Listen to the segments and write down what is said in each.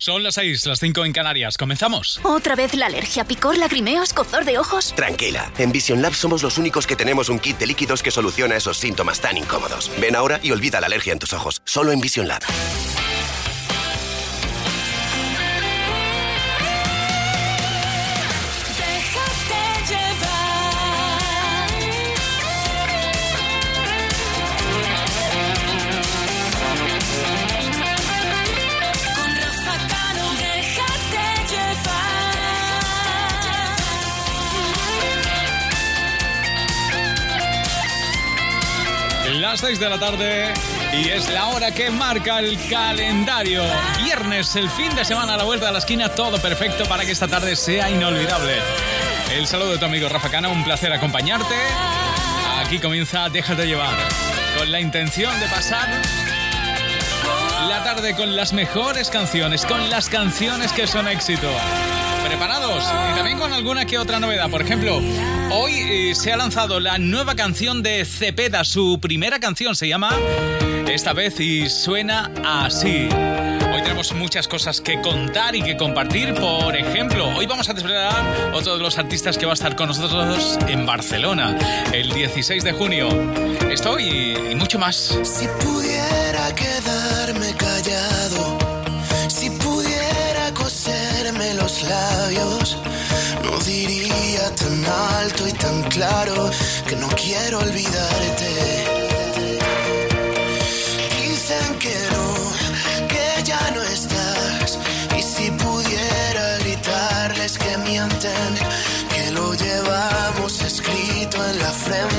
Son las 6, las 5 en Canarias. ¿Comenzamos? ¿Otra vez la alergia, picor, lagrimeo, escozor de ojos? Tranquila, en Vision Lab somos los únicos que tenemos un kit de líquidos que soluciona esos síntomas tan incómodos. Ven ahora y olvida la alergia en tus ojos. Solo en Vision Lab. 6 de la tarde y es la hora que marca el calendario. Viernes, el fin de semana a la vuelta de la esquina, todo perfecto para que esta tarde sea inolvidable. El saludo de tu amigo Rafa Cana, un placer acompañarte. Aquí comienza Déjate llevar, con la intención de pasar la tarde con las mejores canciones, con las canciones que son éxito preparados y también con alguna que otra novedad. Por ejemplo, hoy eh, se ha lanzado la nueva canción de Cepeda. Su primera canción se llama Esta vez y suena así. Hoy tenemos muchas cosas que contar y que compartir. Por ejemplo, hoy vamos a desvelar otro de los artistas que va a estar con nosotros en Barcelona el 16 de junio. Esto y, y mucho más. Si pudiera quedarme callado labios. No diría tan alto y tan claro que no quiero olvidarte. Dicen que no, que ya no estás. Y si pudiera gritarles que mienten, que lo llevamos escrito en la frente,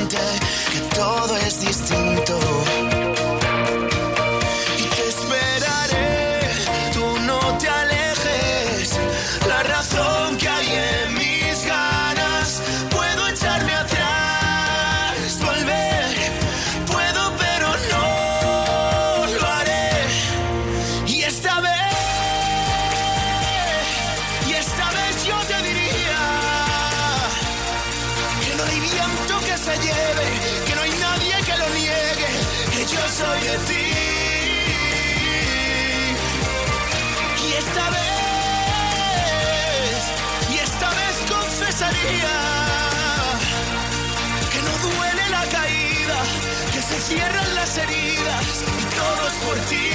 cierran las heridas y todo es por ti.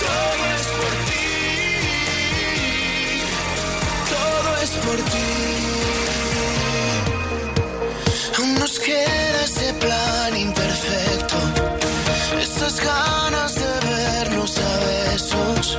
Todo es por ti. Todo es por ti. Aún nos queda ese plan imperfecto. Esas ganas de vernos a besos.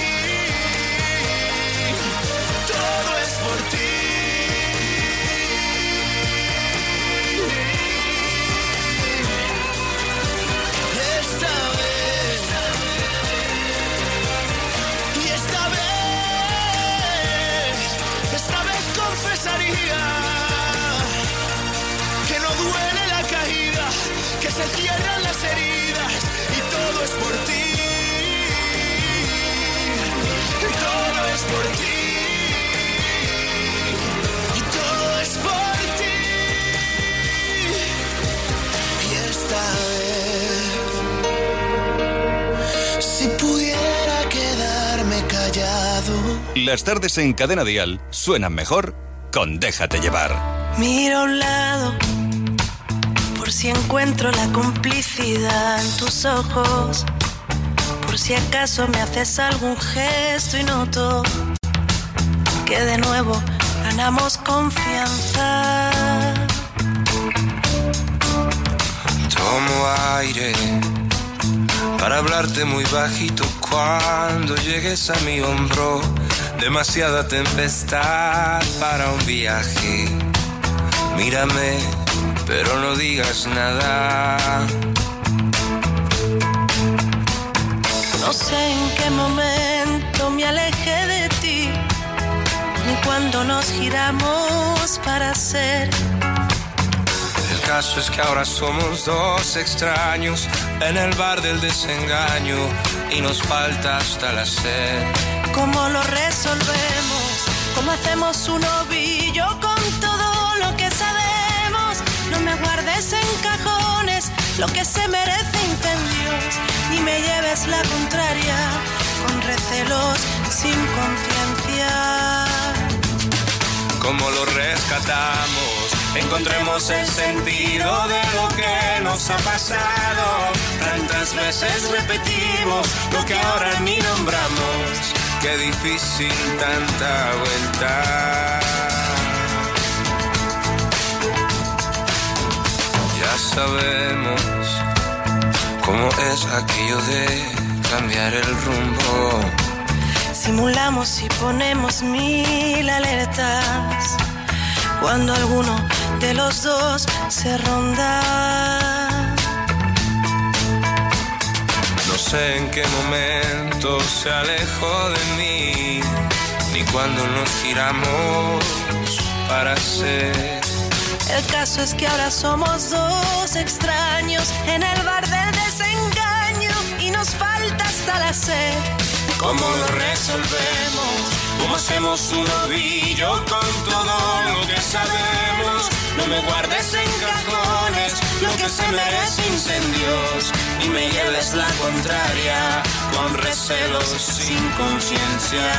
confesaría que no duele la caída, que se cierra heridas y todo es por ti. Y todo es por ti. Y todo es por ti. Y esta vez, si pudiera quedarme callado. Las tardes en Cadena Dial suenan mejor con Déjate llevar. Mira a un lado por si encuentro la complicidad en tus ojos, por si acaso me haces algún gesto y noto que de nuevo ganamos confianza. Tomo aire para hablarte muy bajito cuando llegues a mi hombro. Demasiada tempestad para un viaje. Mírame, pero no digas nada. No sé en qué momento me alejé de ti, ni cuando nos giramos para ser. El caso es que ahora somos dos extraños en el bar del desengaño y nos falta hasta la sed. ¿Cómo lo resolvemos? ¿Cómo hacemos un ovillo con todo lo que sabemos? No me guardes en cajones lo que se merece incendios, ni me lleves la contraria con recelos sin conciencia. ¿Cómo lo rescatamos? Encontremos el sentido de lo que nos ha pasado. Tantas veces repetimos lo que ahora ni nombramos. Qué difícil tanta vuelta. Ya sabemos cómo es aquello de cambiar el rumbo. Simulamos y ponemos mil alertas cuando alguno de los dos se ronda. Sé en qué momento se alejó de mí, ni cuando nos giramos para ser. El caso es que ahora somos dos extraños en el bar del desengaño y nos falta hasta la sed. ¿Cómo lo resolvemos? ¿Cómo hacemos un ovillo con todo lo que sabemos? No me guardes en cajones lo que se merece incendios, ni me lleves la contraria con recelos sin conciencia.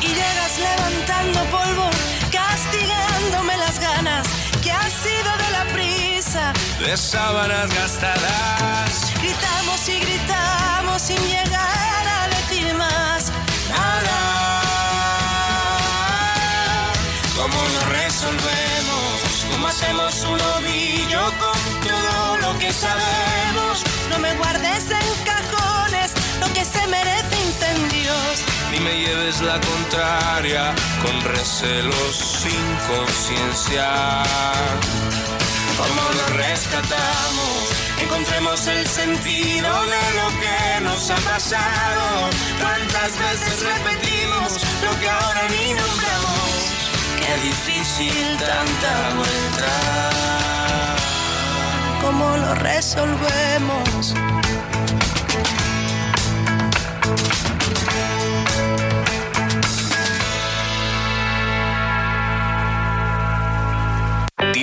Y llegas levantando polvo, castigándome las ganas que ha sido de la prisa. De sábanas gastadas, Gritamos y gritamos sin llegar a resolvemos? ¿Cómo hacemos un ovillo con todo lo que sabemos? No me guardes en cajones lo que se merece incendios. Ni me lleves la contraria con recelos sin conciencia. ¿Cómo lo rescatamos? Encontremos el sentido de lo que nos ha pasado. Tantas veces repetimos lo que ahora ni nombramos. Qué difícil tanta vuelta. ¿Cómo lo resolvemos?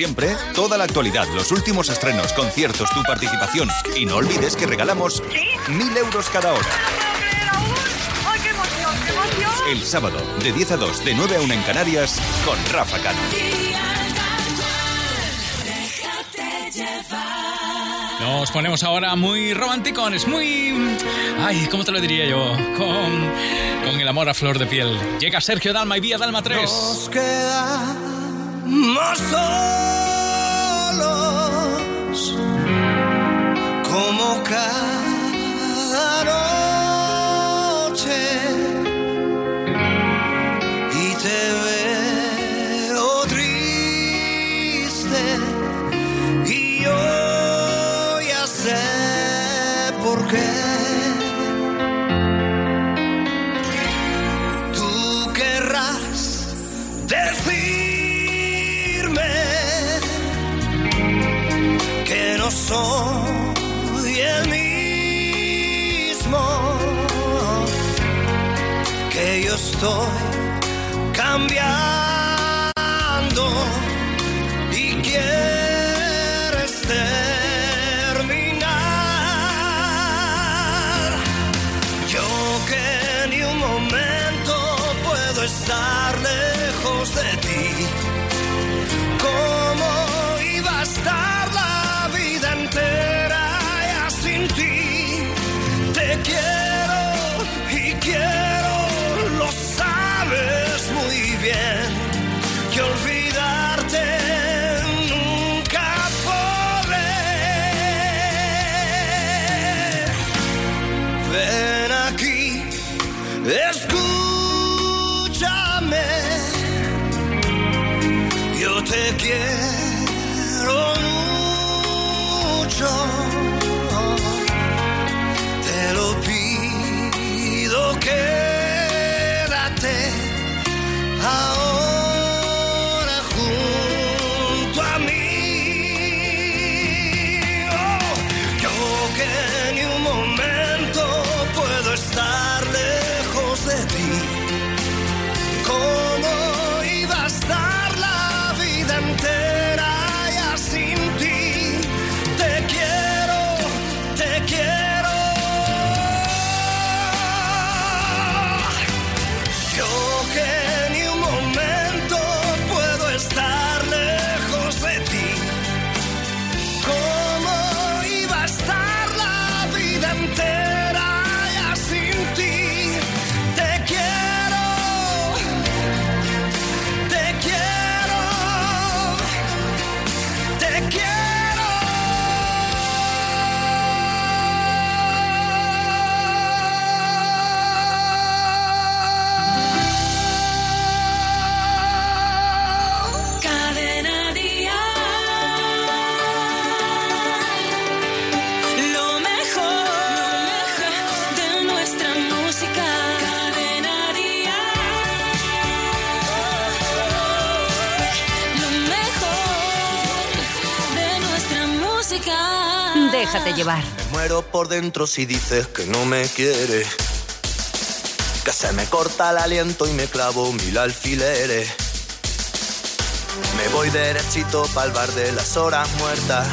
Siempre, toda la actualidad, los últimos estrenos, conciertos, tu participación. Y no olvides que regalamos mil euros cada hora. ¡Ay, qué emoción, qué emoción! El sábado, de 10 a 2, de 9 a 1 en Canarias, con Rafa Cano. Nos ponemos ahora muy románticones, muy... Ay, ¿cómo te lo diría yo? Con, con el amor a flor de piel. Llega Sergio Dalma y Vía Dalma 3. Nos quedamos solos como cada noche soy el mismo, que yo estoy por dentro si dices que no me quieres. Que se me corta el aliento y me clavo mil alfileres. Me voy derechito pa'l bar de las horas muertas.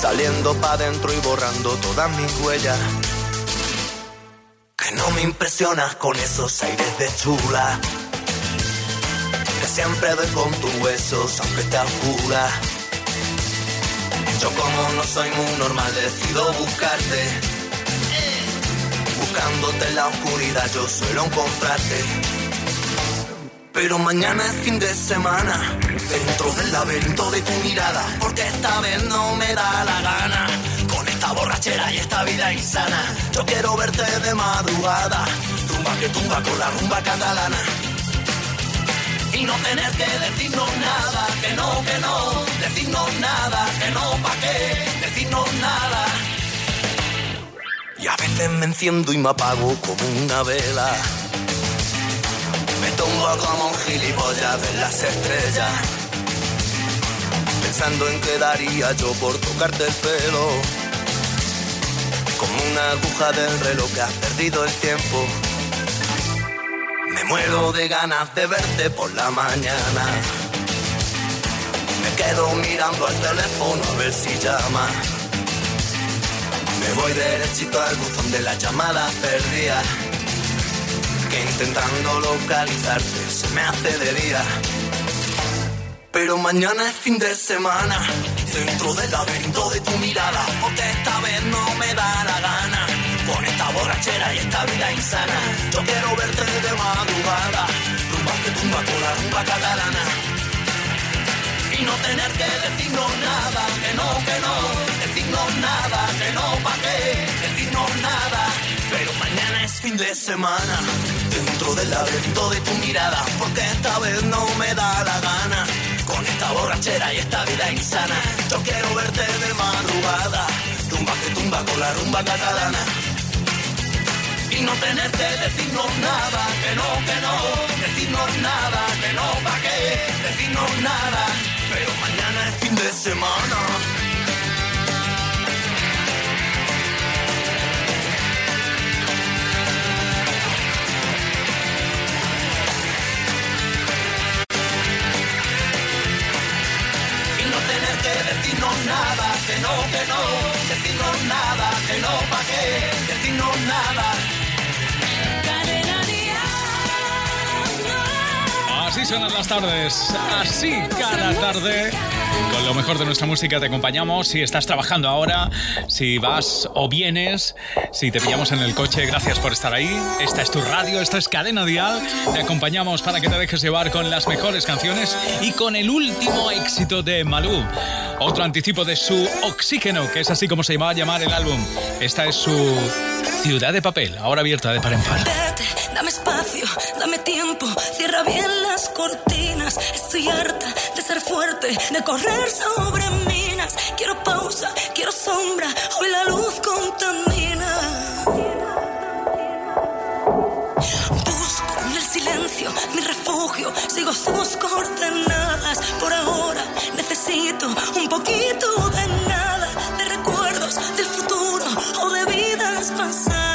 Saliendo pa' dentro y borrando todas mis huellas. Que no me impresionas con esos aires de chula. Que siempre doy con tus huesos aunque te oscura. Yo como no soy muy normal decido buscarte. Buscándote en la oscuridad yo suelo encontrarte. Pero mañana es fin de semana, dentro del laberinto de tu mirada, porque esta vez no me da la gana. Con esta borrachera y esta vida insana, yo quiero verte de madrugada, rumba que tumba con la rumba catalana y no tener que decirnos nada, que no, que no, decirnos nada, que no, pa' qué, decirnos nada. Y a veces me enciendo y me apago como una vela. Me tumbo como un gilipollas de las estrellas. Pensando en qué daría yo por tocarte el pelo. Como una aguja del reloj que has perdido el tiempo muero de ganas de verte por la mañana. Me quedo mirando al teléfono a ver si llama. Me voy derechito al buzón de las llamadas perdidas. Que intentando localizarte se me hace de día. Pero mañana es fin de semana, dentro del laberinto de tu mirada, porque esta vez no me da la gana con esta borrachera y esta vida insana. Yo quiero verte de madrugada, rumba que tumba con la rumba catalana. Y no tener que decirnos nada, que no, que no, decirnos nada, que no, pa' qué, decirnos nada. Pero mañana es fin de semana, dentro del laberinto de tu mirada, porque esta vez no me da la gana. Con esta borrachera y esta vida insana, yo quiero verte de madrugada, rumba que tumba con la rumba catalana y no tener que decirnos nada, que no, que no, decirnos nada, que no, pa' qué, decirnos nada, pero mañana es fin de semana. Y no tener que decirnos nada, que no, que no, decirnos nada, que no, pa' qué, decirnos nada. Así suenan las tardes, así cada tarde. Con lo mejor de nuestra música te acompañamos. Si estás trabajando ahora, si vas o vienes, si te pillamos en el coche, gracias por estar ahí. Esta es tu radio, esta es Cadena Dial. Te acompañamos para que te dejes llevar con las mejores canciones y con el último éxito de Malú. Otro anticipo de su Oxígeno, que es así como se va a llamar el álbum. Esta es su Ciudad de Papel, ahora abierta de par en par. Dame espacio, dame tiempo, cierra bien las cortinas. Estoy harta de ser fuerte, de correr sobre minas. Quiero pausa, quiero sombra, hoy la luz contamina. Busco en el silencio mi refugio, sigo sus coordenadas. Por ahora necesito un poquito de nada, de recuerdos del futuro o de vidas pasadas.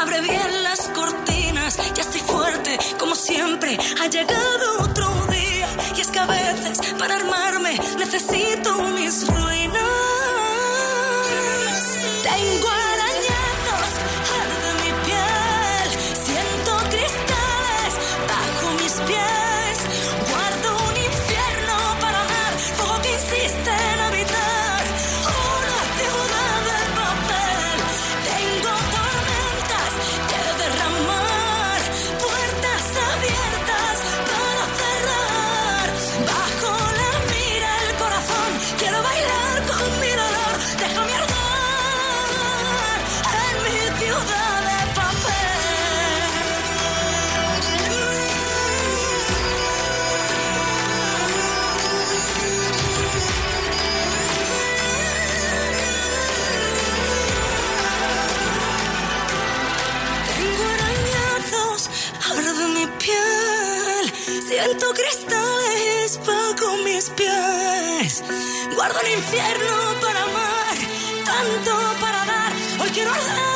Abre bien las cortinas, ya estoy fuerte, como siempre, ha llegado otro día, y es que a veces para armarme necesito mis ruinas. Guardo el infierno para amar, tanto para dar. Hoy quiero dar.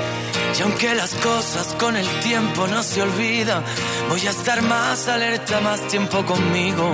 y aunque las cosas con el tiempo no se olvidan, voy a estar más alerta, más tiempo conmigo.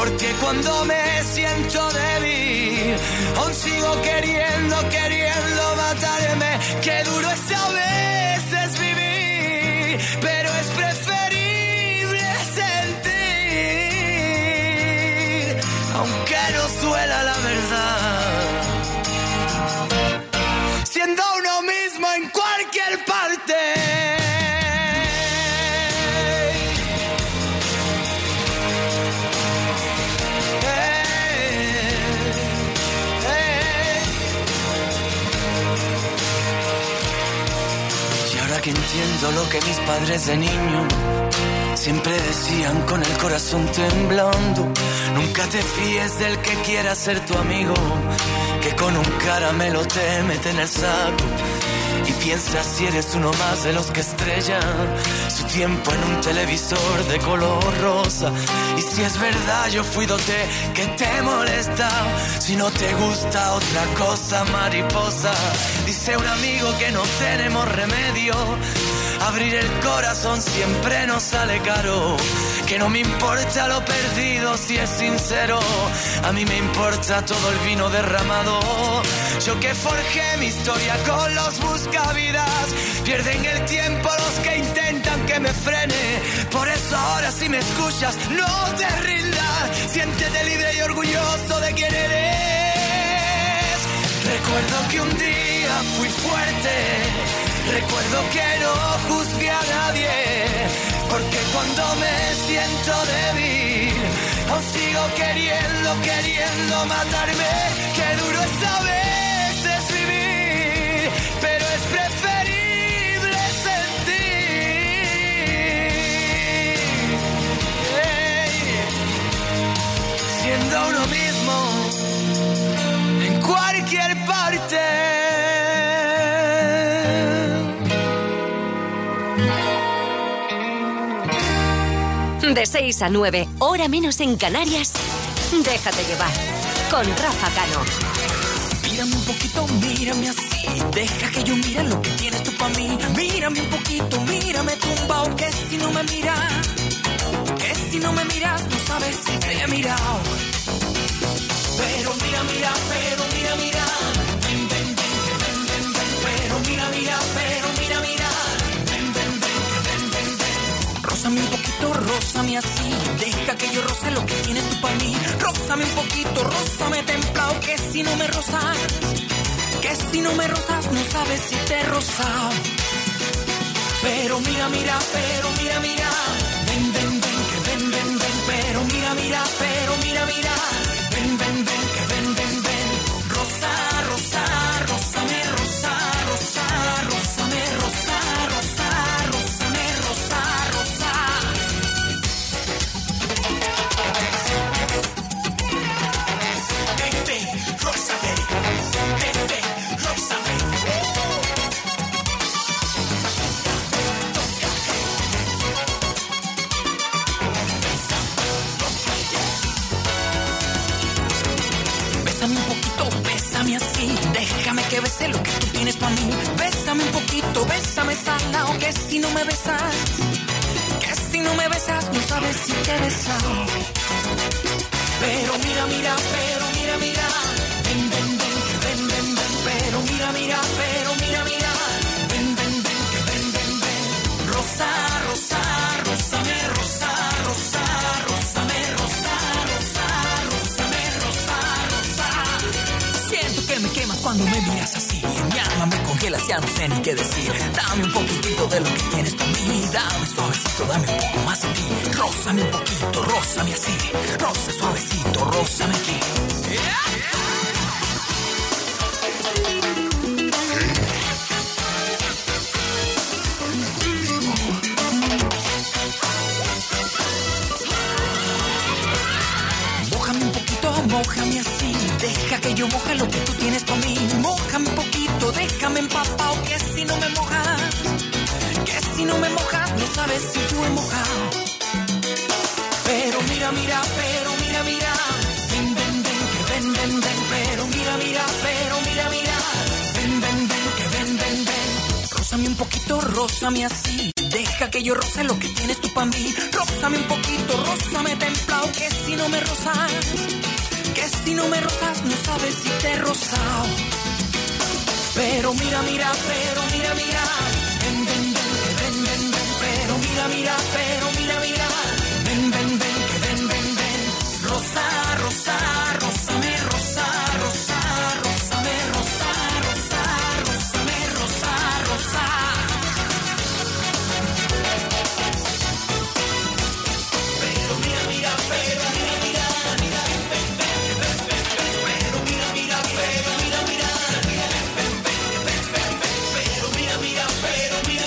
porque cuando me siento débil, aún sigo queriendo, queriendo matarme. Qué duro es a entiendo lo que mis padres de niño siempre decían con el corazón temblando, nunca te fíes del que quiera ser tu amigo, que con un caramelo te mete en el saco. Y piensa si eres uno más de los que estrellan su tiempo en un televisor de color rosa. Y si es verdad, yo fui dote que te molesta. Si no te gusta otra cosa, mariposa. Dice un amigo que no tenemos remedio. Abrir el corazón siempre nos sale caro. Que no me importa lo perdido si es sincero. A mí me importa todo el vino derramado. Yo que forjé mi historia con los buscavidas. Pierden el tiempo los que intentan que me frene. Por eso ahora si me escuchas, no te rindas. Siéntete libre y orgulloso de quién eres. Recuerdo que un día fui fuerte. Recuerdo que no juzgué a nadie. Porque cuando me siento débil, aún sigo queriendo, queriendo matarme. Qué duro es a veces vivir, pero es preferible sentir. Siendo uno mismo De 6 a 9, hora menos en Canarias. Déjate llevar. Con Rafa Cano. Mírame un poquito, mírame así. Deja que yo mire lo que tienes tú para mí. Mírame un poquito, mírame tumbao. Que si no me miras, que si no me miras, no sabes si te he mirado. Pero mira, mira, pero mira, mira. Rózame así. Deja que yo roce lo que tienes tú para mí. Rózame un poquito, rózame templado. Que si no me rozas, que si no me rozas, no sabes si te he rozado. Pero mira, mira, pero mira, mira. Ven, ven, ven, que ven, ven, ven. Pero mira, mira, pero mira, mira. Bésame un poquito, bésame salao. Que si no me besas, que si no me besas, no sabes si te he besado. Pero mira, mira, pero mira, mira. Ven, ven, ven, ven, ven, ven. Pero mira, mira, pero ya no sé ni qué decir. Dame un poquitito de lo que tienes para mí. Dame suavecito, dame un poco más de ti. Rózame un poquito, rózame así. Roza suavecito, rózame aquí. Si te he. Pero mira, mira, pero mira, mira. Ven, ven, ven, ven, ven, ven. Pero mira, mira, pero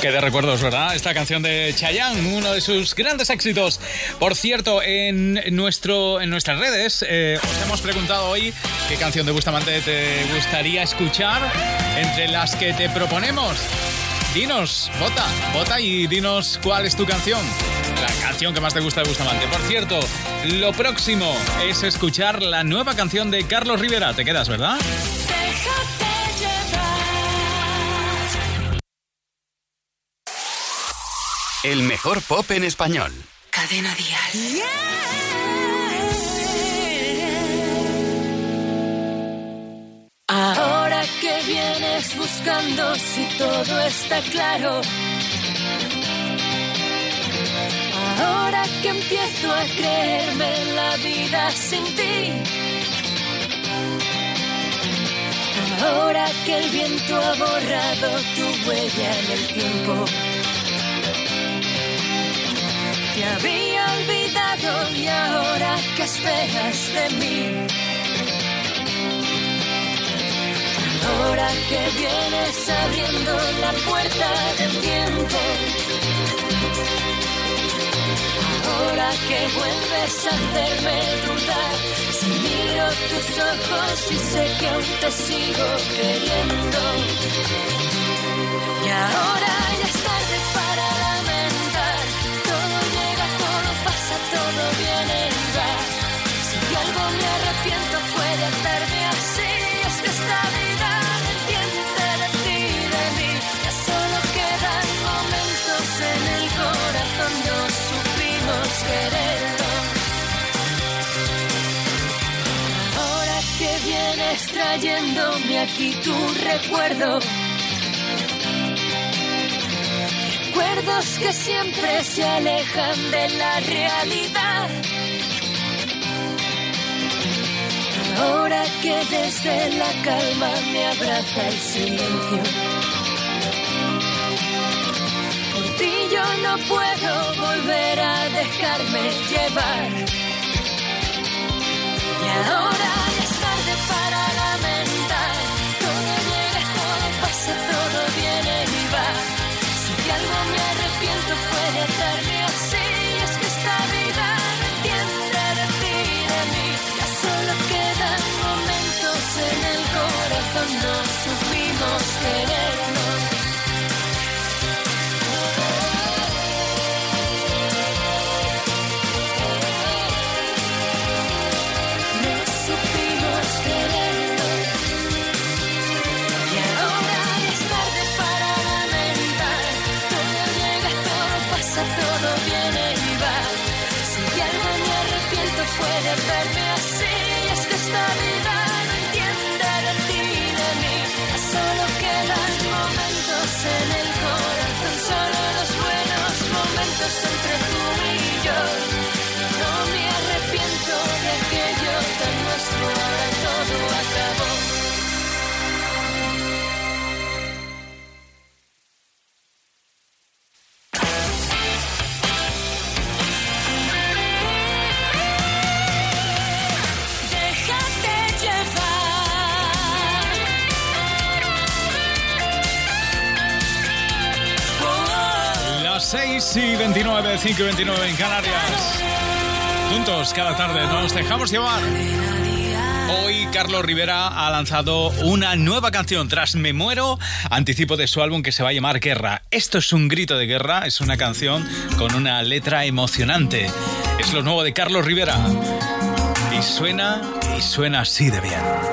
Qué de recuerdos, ¿verdad? Esta canción de Chayanne, uno de sus grandes éxitos. Por cierto, en, nuestro, en nuestras redes eh, os hemos preguntado hoy qué canción de Bustamante te gustaría escuchar entre las que te proponemos. Dinos, vota, vota y dinos cuál es tu canción. La canción que más te gusta de Bustamante. Por cierto, lo próximo es escuchar la nueva canción de Carlos Rivera. Te quedas, ¿verdad? El mejor pop en español. Cadena Dial. Ahora que vienes buscando si todo está claro. Ahora que empiezo a creerme la vida sin ti. Ahora que el viento ha borrado tu huella en el tiempo. Te había olvidado y ahora que esperas de mí. Ahora que vienes abriendo la puerta del tiempo. Ahora que vuelves a hacerme dudar. Si miro tus ojos y sé que aún te sigo queriendo. Y ahora ya viene y va. Si de algo me arrepiento fue de hacerme así. Es que esta vida no entiende de ti y de mí. Ya solo quedan momentos en el corazón. No supimos querernos. Ahora que vienes trayéndome aquí tu recuerdo. Recuerdos que siempre se alejan de la realidad. Ahora que desde la calma me abraza el silencio. Por ti yo no puedo volver a dejarme llevar. Y ahora 5 y 29 en Canarias. Juntos cada tarde nos dejamos llevar. Hoy Carlos Rivera ha lanzado una nueva canción tras Me Muero, anticipo de su álbum que se va a llamar Guerra. Esto es un grito de guerra, es una canción con una letra emocionante. Es lo nuevo de Carlos Rivera. Y suena, y suena así de bien.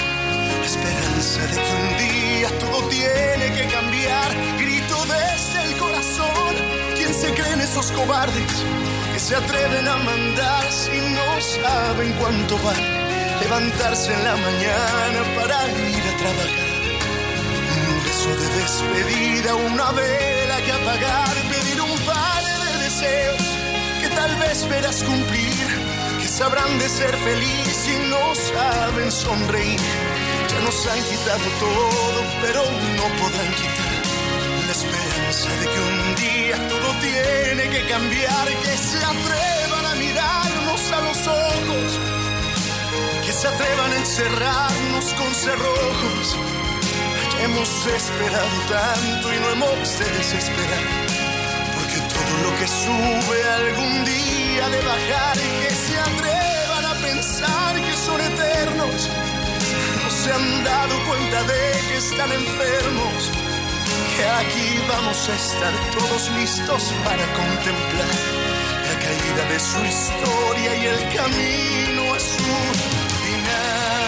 la esperanza de que un día todo tiene que cambiar. Grito desde el corazón. ¿Quién se creen esos cobardes que se atreven a mandar si no saben cuánto vale levantarse en la mañana para ir a trabajar? Un beso de despedida, una vela que apagar, pedir un par de deseos que tal vez verás cumplir, que sabrán de ser feliz y no saben sonreír. Nos han quitado todo, pero no podrán quitar la esperanza de que un día todo tiene que cambiar, que se atrevan a mirarnos a los ojos, que se atrevan a encerrarnos con cerrojos. Hemos esperado tanto y no hemos de desesperar, porque todo lo que sube algún día de bajar que se atrevan a pensar que son eternos no han dado cuenta de que están enfermos, que aquí vamos a estar todos listos para contemplar la caída de su historia y el camino a su final.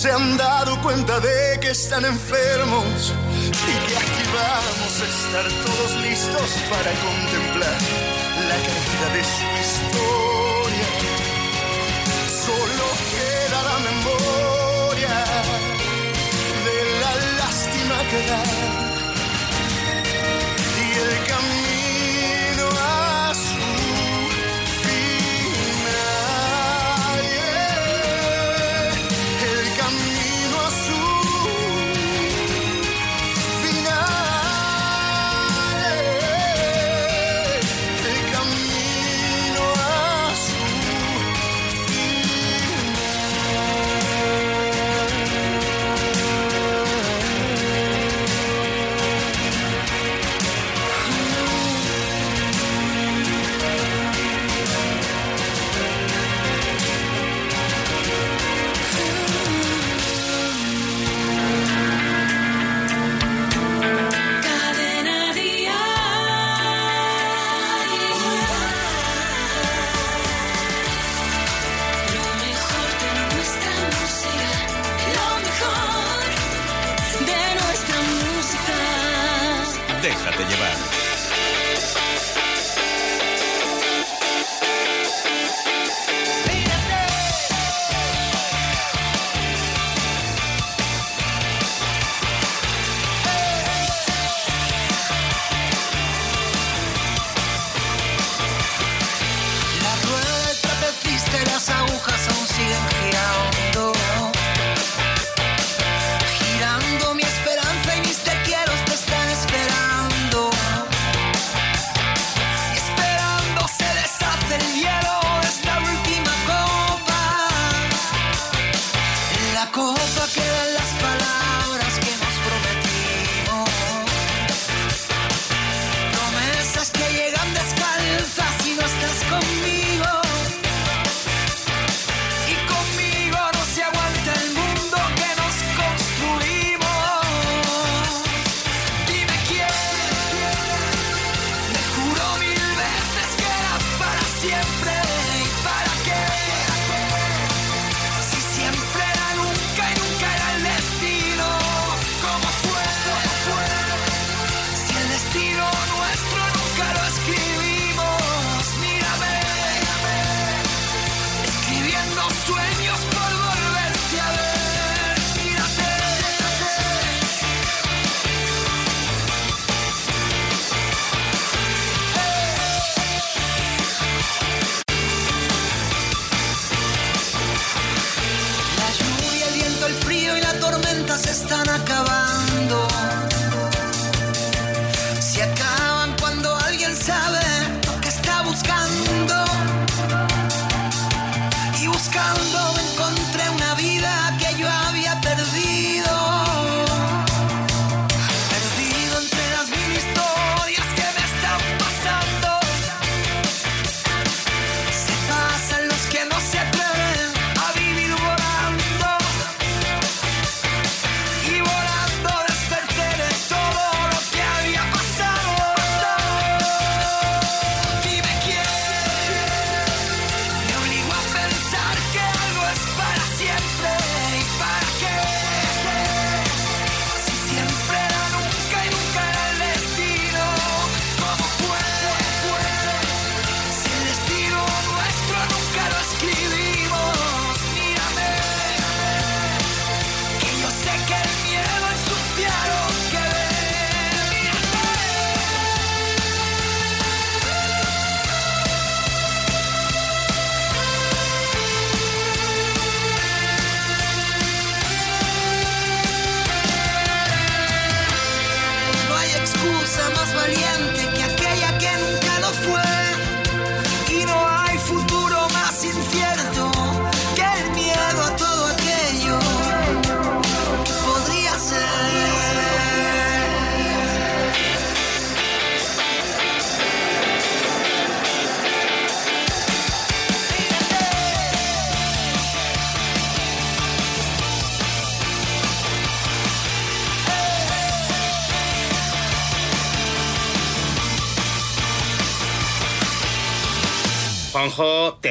Se han dado cuenta de que están enfermos y que aquí vamos a estar todos listos para contemplar la caída de su historia.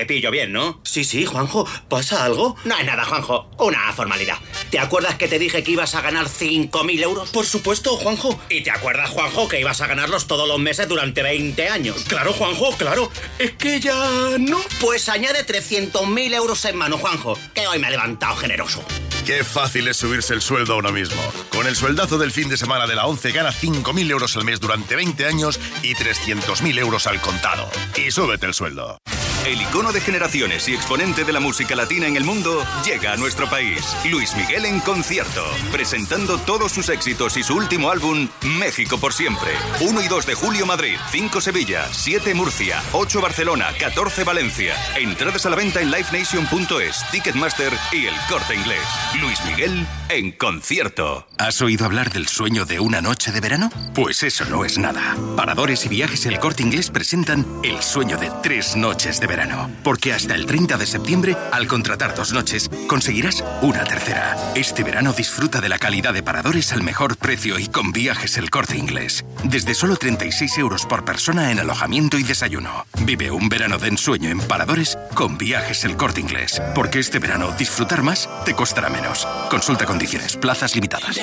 Pillo bien, ¿no? Sí, sí, Juanjo, ¿pasa algo? No es nada, Juanjo. Una formalidad. ¿Te acuerdas que te dije que ibas a ganar 5.000 euros? Por supuesto, Juanjo. ¿Y te acuerdas, Juanjo, que ibas a ganarlos todos los meses durante 20 años? Claro, Juanjo, claro. Es que ya no. Pues añade 300.000 euros en mano, Juanjo, que hoy me ha levantado generoso. Qué fácil es subirse el sueldo a uno mismo. Con el sueldazo del fin de semana de la 11 gana 5.000 euros al mes durante 20 años y 300.000 euros al contado. Y súbete el sueldo. El icono de generaciones y exponente de la música latina en el mundo llega a nuestro país. Luis Miguel en concierto, presentando todos sus éxitos y su último álbum, México por siempre. 1 y 2 de julio Madrid, 5 Sevilla, 7 Murcia, 8 Barcelona, 14 Valencia. Entradas a la venta en livenation.es, Ticketmaster y el corte inglés. Luis Miguel en concierto. ¿Has oído hablar del sueño de una noche de verano? Pues eso no es nada. Paradores y viajes El Corte Inglés presentan el sueño de tres noches de verano. Porque hasta el 30 de septiembre, al contratar dos noches, conseguirás una tercera. Este verano disfruta de la calidad de paradores al mejor precio y con viajes El Corte Inglés. Desde solo 36 euros por persona en alojamiento y desayuno. Vive un verano de ensueño en paradores con viajes El Corte Inglés. Porque este verano disfrutar más te costará menos. Consulta condiciones, plazas limitadas.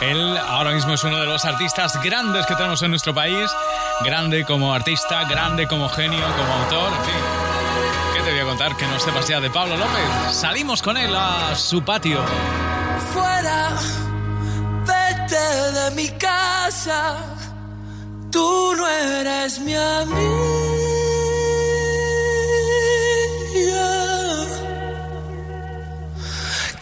Él ahora mismo es uno de los artistas grandes que tenemos en nuestro país. Grande como artista, grande como genio, como autor, en fin. ¿Qué te voy a contar que no sepas ya de Pablo López? Salimos con él a su patio. Fuera, vete de mi casa. Tú no eres mi amiga.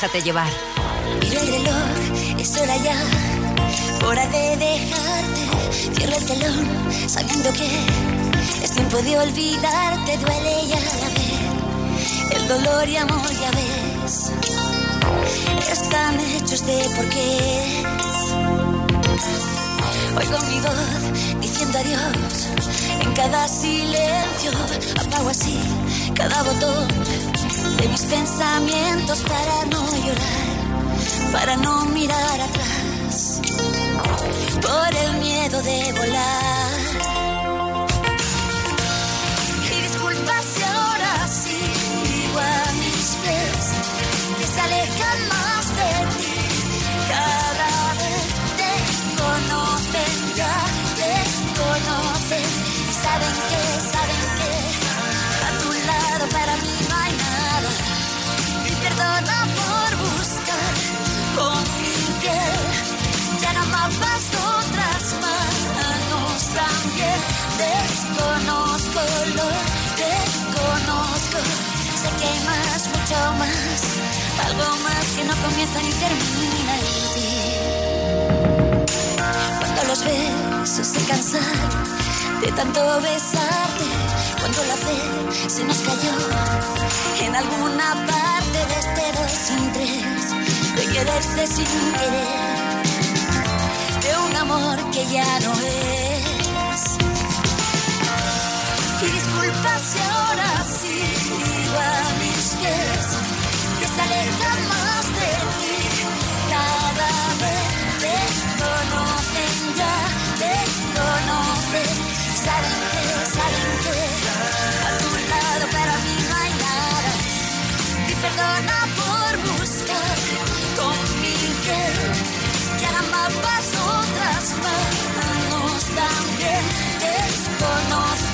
Déjate llevar. Mira el reloj, es hora ya, hora de dejarte. Cierra el telón, sabiendo que es tiempo de olvidarte. Duele ya la vez, el dolor y amor ya ves. Están hechos de por qué. Oigo mi voz diciendo adiós en cada silencio. Apago así cada botón de mis pensamientos para no llorar, para no mirar atrás, por el miedo de volar. Más que no comienza ni termina en ti. Cuando los besos se cansaron de tanto besarte, cuando la fe se nos cayó en alguna parte de este dos sin tres, de quererse sin querer, de un amor que ya no es. Y disculpa si ahora sí digo a mis pies que se alejan más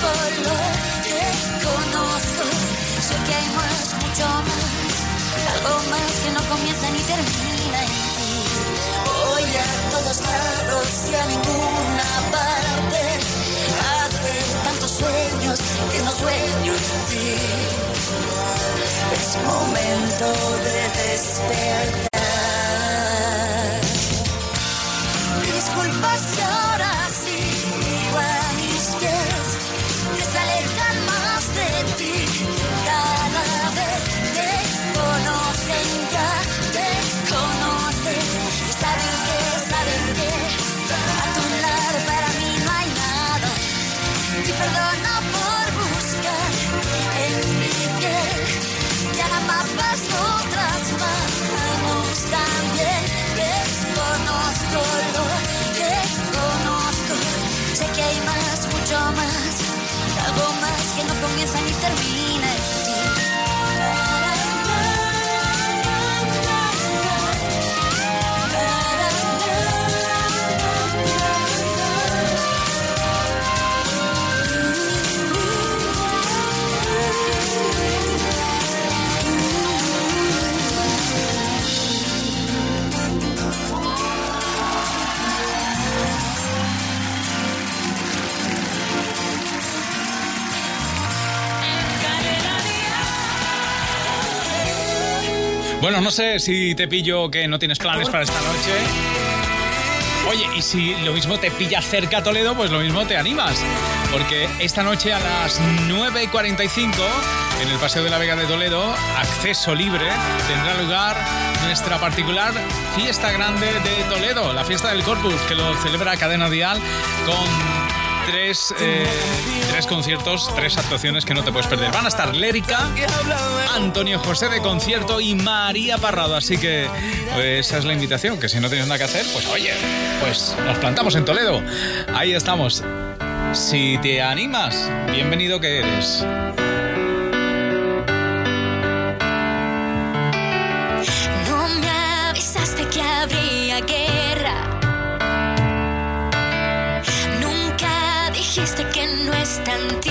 Desconozco lo que conozco. Sé que hay más, mucho más. Algo más que no comienza ni termina en ti. Voy a todos lados y a ninguna parte. Hace tantos sueños que no sueño en ti. Es momento de despertar. Sé si te pillo que no tienes planes para esta noche. Oye, y si lo mismo te pilla cerca Toledo, pues lo mismo te animas. Porque esta noche a las 9.45, en el Paseo de la Vega de Toledo, acceso libre, tendrá lugar nuestra particular fiesta grande de Toledo, la fiesta del Corpus, que lo celebra Cadena Dial con tres, eh, tres conciertos, tres actuaciones que no te puedes perder. Van a estar Lérica, Antonio José de concierto y María Parrado. Así que pues, esa es la invitación, que si no tienes nada que hacer, pues oye, pues nos plantamos en Toledo. Ahí estamos. Si te animas, bienvenido que eres. Que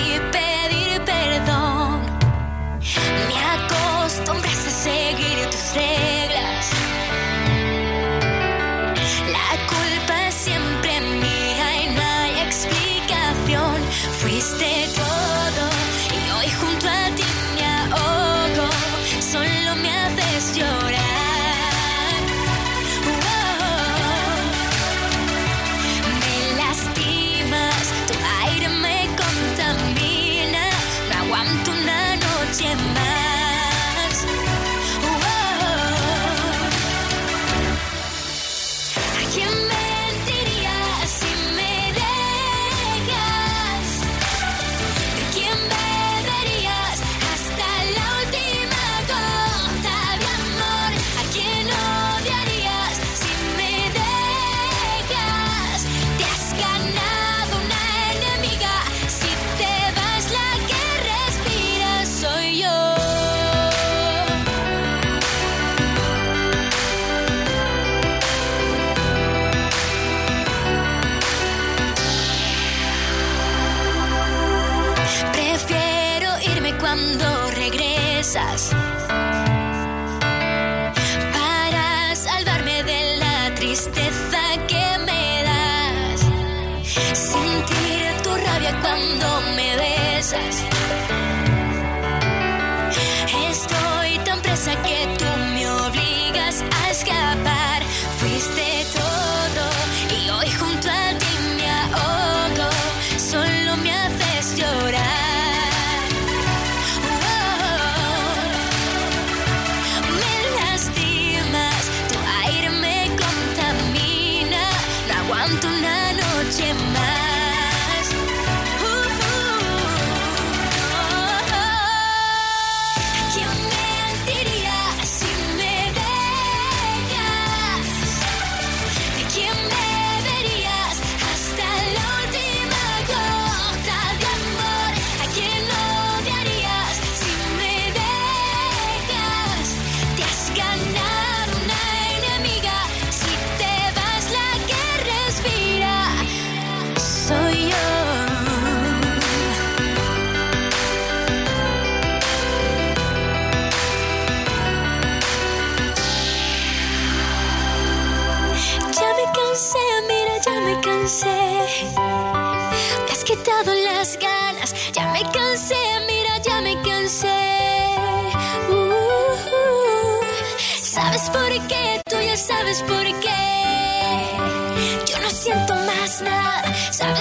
siento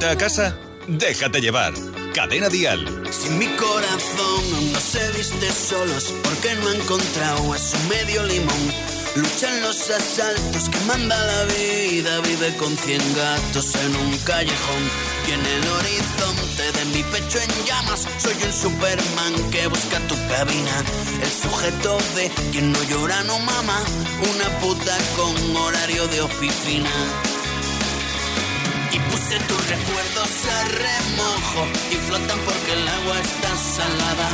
vuelta a casa? Déjate llevar. Cadena Dial. Si mi corazón no se viste solo es porque no ha encontrado a su medio limón. Luchan los asaltos que manda la vida, vive con cien gatos en un callejón. Y en el horizonte de mi pecho en llamas, soy un Superman que busca tu cabina. El sujeto de quien no llora no mama, una puta con horario de oficina. Y puse tus recuerdos a remojo y flotan porque el agua está salada.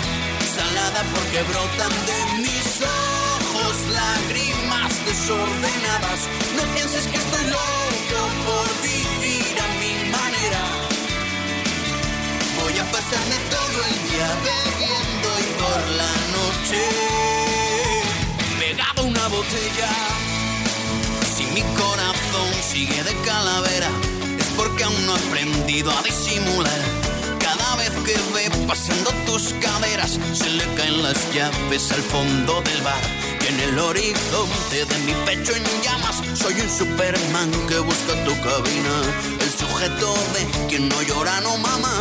Salada porque brotan de mis ojos lágrimas desordenadas. No pienses que estoy loco por vivir a mi manera. Voy a pasarme todo el día bebiendo y por la noche pegado a una botella. Si mi corazón sigue de calavera, porque aún no he aprendido a disimular. Cada vez que ve pasando tus caderas, se le caen las llaves al fondo del bar. Y en el horizonte de mi pecho en llamas, soy un Superman que busca tu cabina. El sujeto de quien no llora no mama,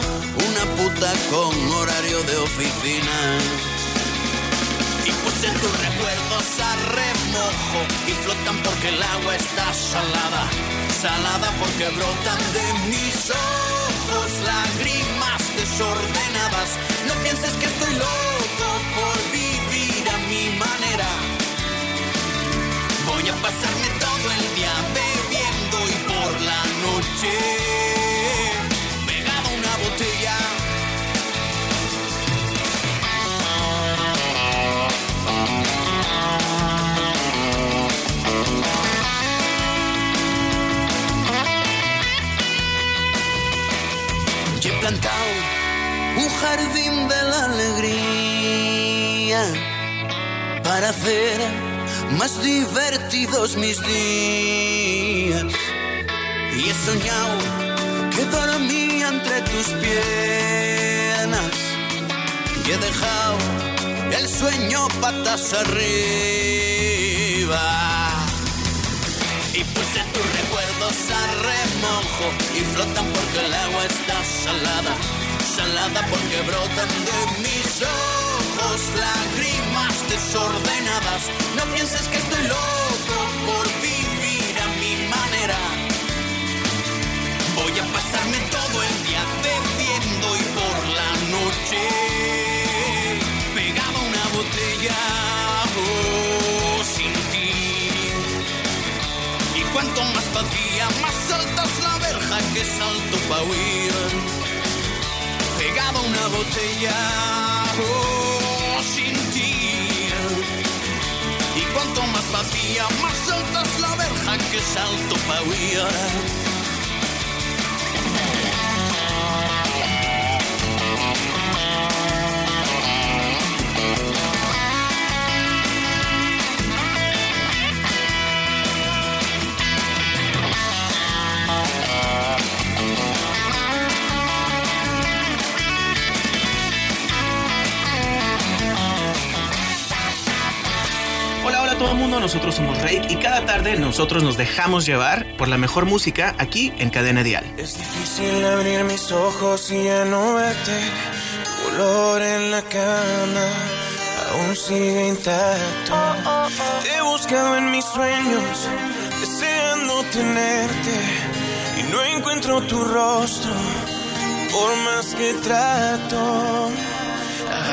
una puta con horario de oficina. Y puse tus recuerdos a remojo y flotan porque el agua está salada. Salada porque brotan de mis ojos lágrimas desordenadas. No pienses que estoy loco por vivir a mi manera. Voy a pasarme todo el día bebiendo y por la noche jardín de la alegría para hacer más divertidos mis días. Y he soñado que dormía entre tus piernas y he dejado el sueño patas arriba. Y puse tus recuerdos a remojo y flotan porque el agua está salada ensalada porque brotan de mis ojos lágrimas desordenadas. No pienses que estoy loco por vivir a mi manera. Voy a pasarme todo el día bebiendo y por la noche pegaba una botella sin ti. Y cuanto más vacía, más alta es la verja que salto pa' huir una botella oh, sin ti. Y cuanto más vacía, más alta es la verja que salto pa' huir. Mundo, nosotros somos Rake y cada tarde nosotros nos dejamos llevar por la mejor música aquí en Cadena Dial. Es difícil abrir mis ojos y ya no verte. Tu olor en la cama aún sigue intacto. Te he buscado en mis sueños, deseando tenerte y no encuentro tu rostro por más que trato.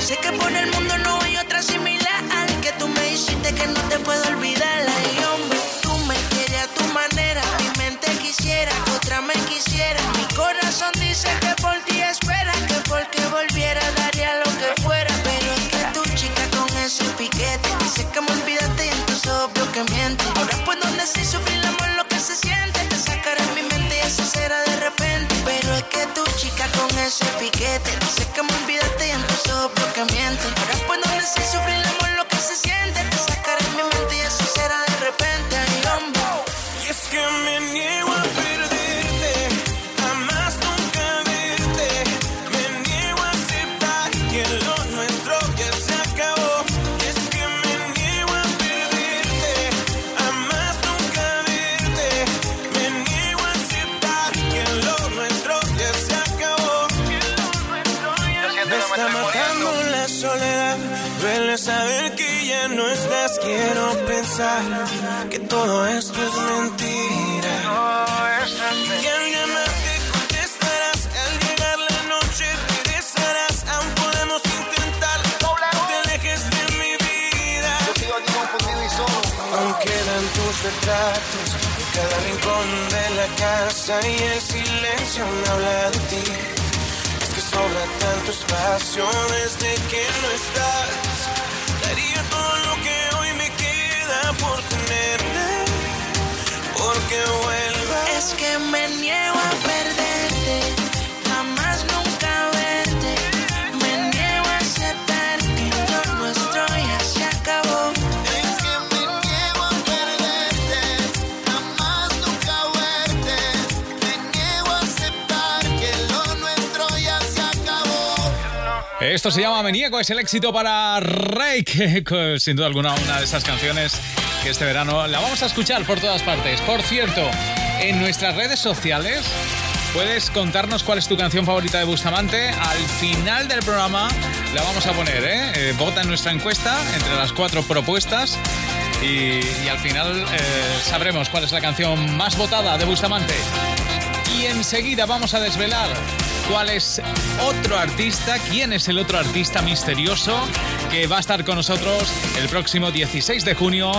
Sé que por el mundo no hay otra similar. Que tú me hiciste que no te puedo olvidar. Ay, hombre, tú me quieres a tu manera. Mi mente quisiera, otra me quisiera. Mi corazón dice que por ti espera. Que porque volviera daría lo que fuera. Pero es que tu chica con ese piquete. Dice que me olvidaste y entonces obvio que miente. Ahora puedo decir sufrir el amor lo que se siente. Te sacaré mi mente y así será de repente. Pero es que tu chica con ese piquete. Dice que me olvidaste y entonces obvio que miente. Ahora puedo decir sufrir el amor lo que se siente. Te sacaré mi mente y así será de repente. Y es que me niego a saber que ya no estás, quiero pensar que todo esto es mentira. Y al llamarte contestarás, al llegar la noche regresarás, aún podemos intentar, no te alejes de mi vida. Aún quedan tus retratos en cada rincón de la casa y el silencio me habla de ti. Sobra tanto espacio desde que no estás todo lo que hoy me queda por tenerte, porque vuelva. Es que me niego a Esto se llama Me niego, es el éxito para que sin duda alguna una de esas canciones que este verano la vamos a escuchar por todas partes. Por cierto, en nuestras redes sociales puedes contarnos cuál es tu canción favorita de Bustamante. Al final del programa la vamos a poner, ¿eh? eh vota en nuestra encuesta entre las cuatro propuestas y, al final eh, sabremos cuál es la canción más votada de Bustamante. Y enseguida vamos a desvelar cuál es otro artista, quién es el otro artista misterioso que va a estar con nosotros el próximo 16 de junio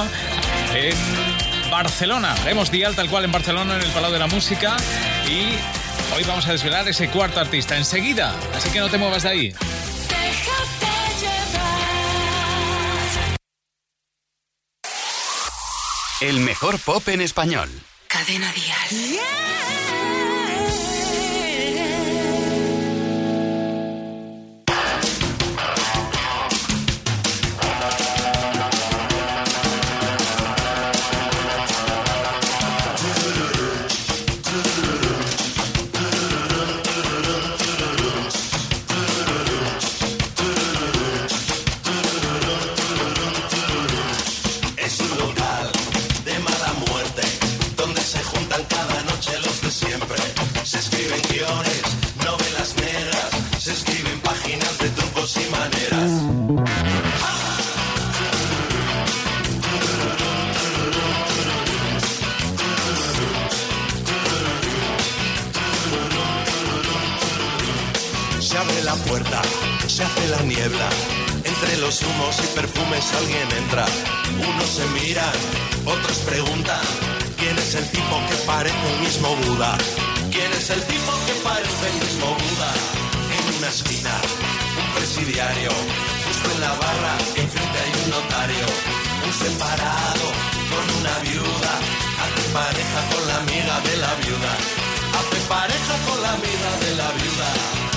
en Barcelona. Haremos dial tal cual en Barcelona, en el Palau de la Música. Y hoy vamos a desvelar ese cuarto artista enseguida. Así que no te muevas de ahí. El mejor pop en español. Cadena Dial. puerta, Entre humos y perfumes alguien entra. Unos se miran, otros preguntan. ¿Quién es el tipo que parece el mismo Buda? ¿Quién es el tipo que parece el mismo Buda? En una esquina, un presidiario. Justo en la barra, enfrente hay un notario. Un separado con una viuda. Hace pareja con la amiga de la viuda. Hace pareja con la amiga de la viuda.